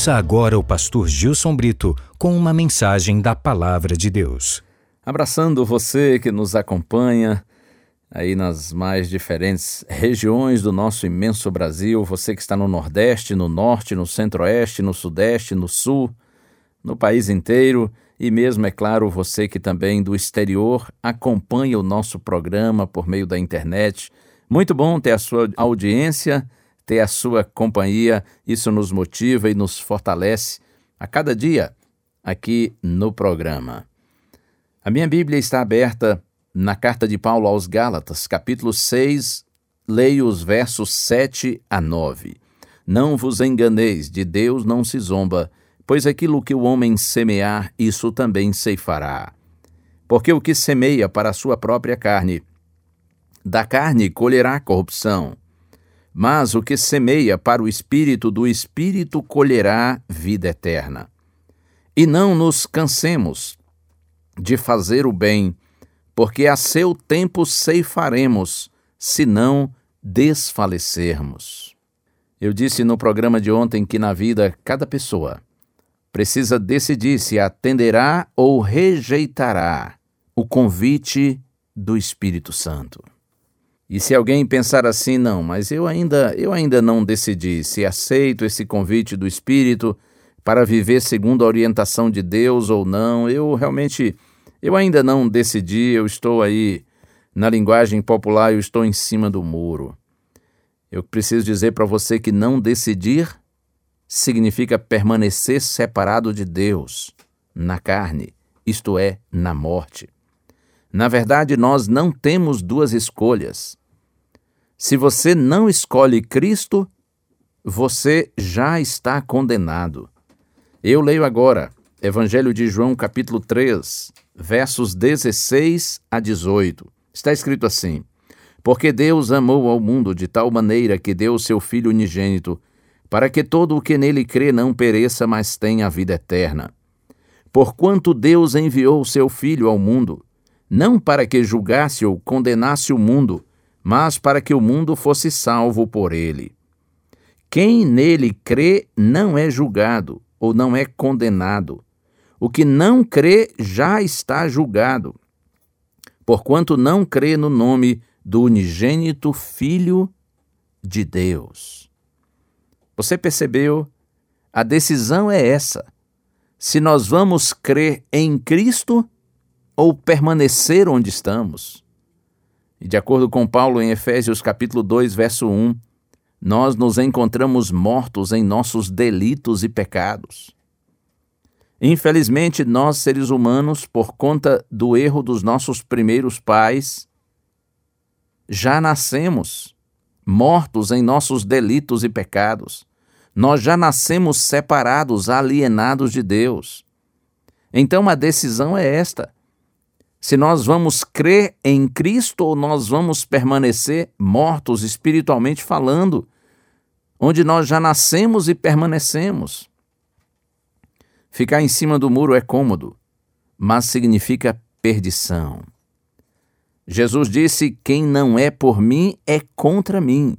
Ouça agora o pastor Gilson Brito com uma mensagem da Palavra de Deus. Abraçando você que nos acompanha aí nas mais diferentes regiões do nosso imenso Brasil, você que está no Nordeste, no Norte, no Centro-Oeste, no Sudeste, no Sul, no país inteiro e mesmo, é claro, você que também do exterior acompanha o nosso programa por meio da internet. Muito bom ter a sua audiência, ter a sua companhia, isso nos motiva e nos fortalece a cada dia aqui no programa. A minha Bíblia está aberta na carta de Paulo aos Gálatas, capítulo 6, leio os versos 7 a 9. Não vos enganeis, de Deus não se zomba, pois aquilo que o homem semear, isso também ceifará. Porque o que semeia para a sua própria carne, da carne colherá corrupção. Mas o que semeia para o espírito, do espírito colherá vida eterna. E não nos cansemos de fazer o bem, porque a seu tempo ceifaremos, se não desfalecermos. Eu disse no programa de ontem que na vida cada pessoa precisa decidir se atenderá ou rejeitará o convite do Espírito Santo. E se alguém pensar assim, não, mas eu ainda, eu ainda não decidi se aceito esse convite do Espírito para viver segundo a orientação de Deus ou não, eu realmente eu ainda não decidi, eu estou aí na linguagem popular, eu estou em cima do muro. Eu preciso dizer para você que não decidir significa permanecer separado de Deus, na carne, isto é, na morte. Na verdade, nós não temos duas escolhas. Se você não escolhe Cristo, você já está condenado. Eu leio agora Evangelho de João, capítulo 3, versos 16 a 18. Está escrito assim: Porque Deus amou ao mundo de tal maneira que deu seu Filho unigênito para que todo o que nele crê não pereça, mas tenha a vida eterna. Porquanto Deus enviou seu Filho ao mundo, não para que julgasse ou condenasse o mundo, mas para que o mundo fosse salvo por ele. Quem nele crê não é julgado ou não é condenado. O que não crê já está julgado, porquanto não crê no nome do unigênito Filho de Deus. Você percebeu? A decisão é essa. Se nós vamos crer em Cristo ou permanecer onde estamos. E de acordo com Paulo em Efésios capítulo 2, verso 1, nós nos encontramos mortos em nossos delitos e pecados. Infelizmente, nós seres humanos, por conta do erro dos nossos primeiros pais, já nascemos mortos em nossos delitos e pecados. Nós já nascemos separados, alienados de Deus. Então a decisão é esta: se nós vamos crer em Cristo ou nós vamos permanecer mortos espiritualmente falando, onde nós já nascemos e permanecemos. Ficar em cima do muro é cômodo, mas significa perdição. Jesus disse: Quem não é por mim é contra mim,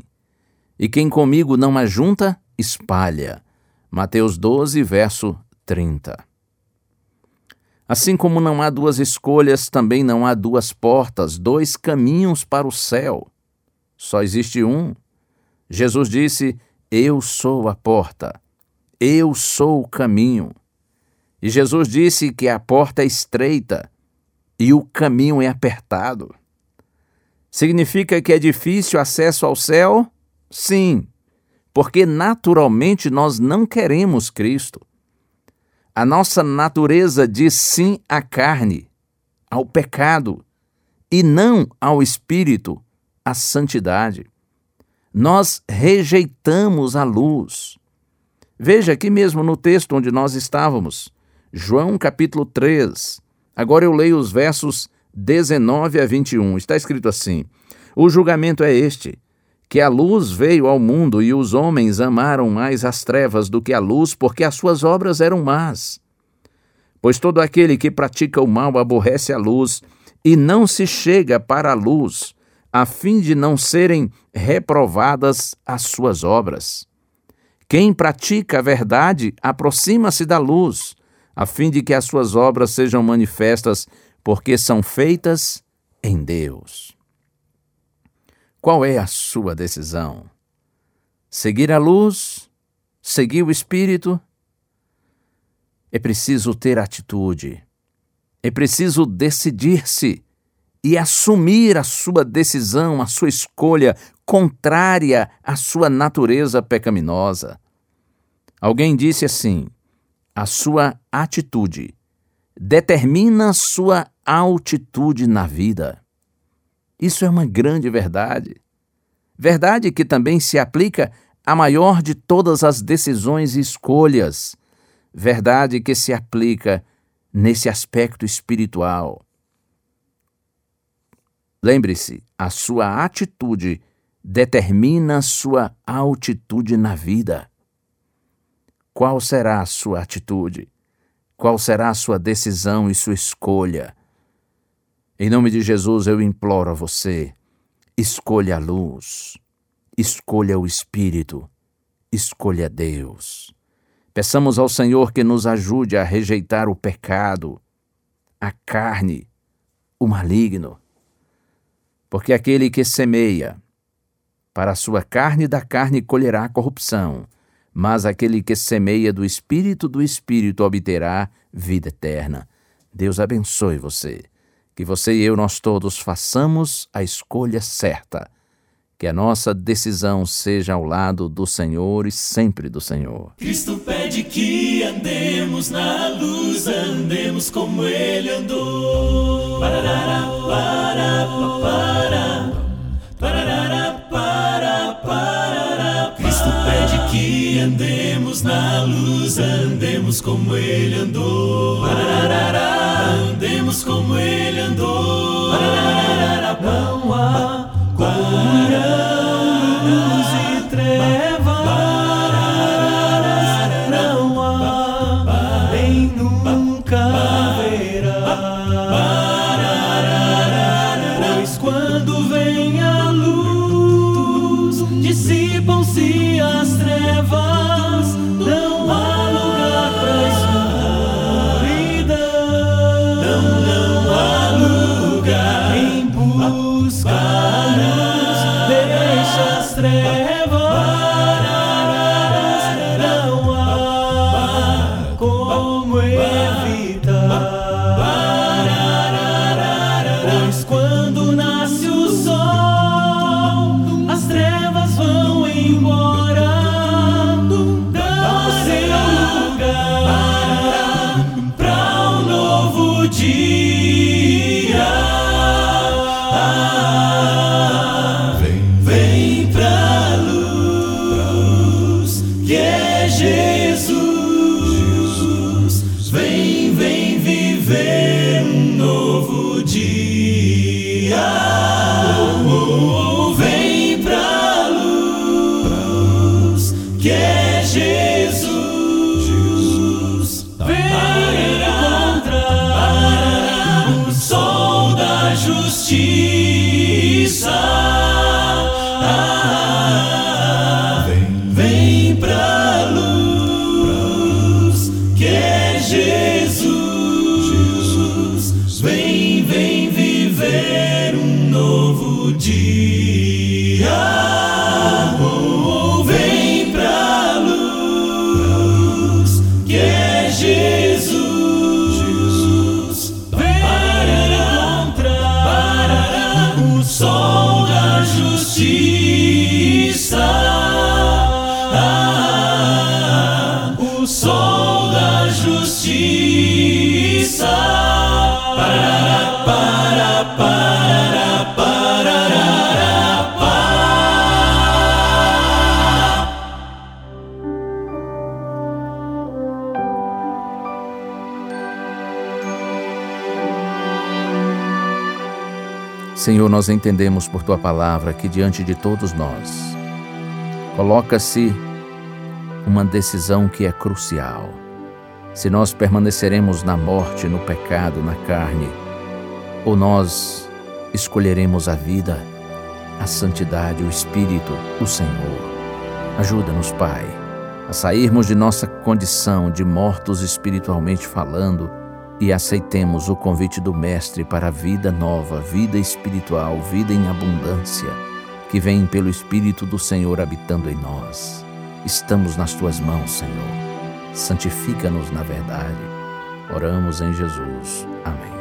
e quem comigo não ajunta, espalha. Mateus 12, verso 30. Assim como não há duas escolhas, também não há duas portas, dois caminhos para o céu. Só existe um. Jesus disse: Eu sou a porta, eu sou o caminho. E Jesus disse que a porta é estreita e o caminho é apertado. Significa que é difícil acesso ao céu? Sim, porque naturalmente nós não queremos Cristo. A nossa natureza diz sim à carne, ao pecado, e não ao espírito, à santidade. nós rejeitamos a luz. Veja aqui mesmo no texto onde nós estávamos, João capítulo 3. Agora eu leio os versos 19 a 21. Está escrito assim: O julgamento é este que a luz veio ao mundo e os homens amaram mais as trevas do que a luz, porque as suas obras eram más. Pois todo aquele que pratica o mal aborrece a luz e não se chega para a luz, a fim de não serem reprovadas as suas obras. Quem pratica a verdade aproxima-se da luz, a fim de que as suas obras sejam manifestas, porque são feitas em Deus. Qual é a sua decisão? Seguir a luz? Seguir o Espírito? É preciso ter atitude. É preciso decidir-se e assumir a sua decisão, a sua escolha contrária à sua natureza pecaminosa. Alguém disse assim: a sua atitude determina sua altitude na vida. Isso é uma grande verdade. Verdade que também se aplica à maior de todas as decisões e escolhas. Verdade que se aplica nesse aspecto espiritual. Lembre-se, a sua atitude determina sua altitude na vida. Qual será a sua atitude? Qual será a sua decisão e sua escolha? Em nome de Jesus eu imploro a você: escolha a luz, escolha o Espírito, escolha Deus. Peçamos ao Senhor que nos ajude a rejeitar o pecado, a carne, o maligno. Porque aquele que semeia para a sua carne da carne colherá corrupção, mas aquele que semeia do espírito do espírito obterá vida eterna. Deus abençoe você que você e eu, nós todos, façamos a escolha certa. Que a nossa decisão seja ao lado do Senhor e sempre do Senhor. Cristo pede que andemos na luz, andemos como Ele andou. Parará, para, para, que andemos na luz, andemos como Ele andou. Andemos como ele andou. Senhor, nós entendemos por tua palavra que diante de todos nós coloca-se uma decisão que é crucial. Se nós permaneceremos na morte, no pecado, na carne, ou nós escolheremos a vida, a santidade, o Espírito, o Senhor. Ajuda-nos, Pai, a sairmos de nossa condição de mortos espiritualmente falando e aceitemos o convite do Mestre para a vida nova, vida espiritual, vida em abundância, que vem pelo Espírito do Senhor habitando em nós. Estamos nas tuas mãos, Senhor. Santifica-nos na verdade. Oramos em Jesus. Amém.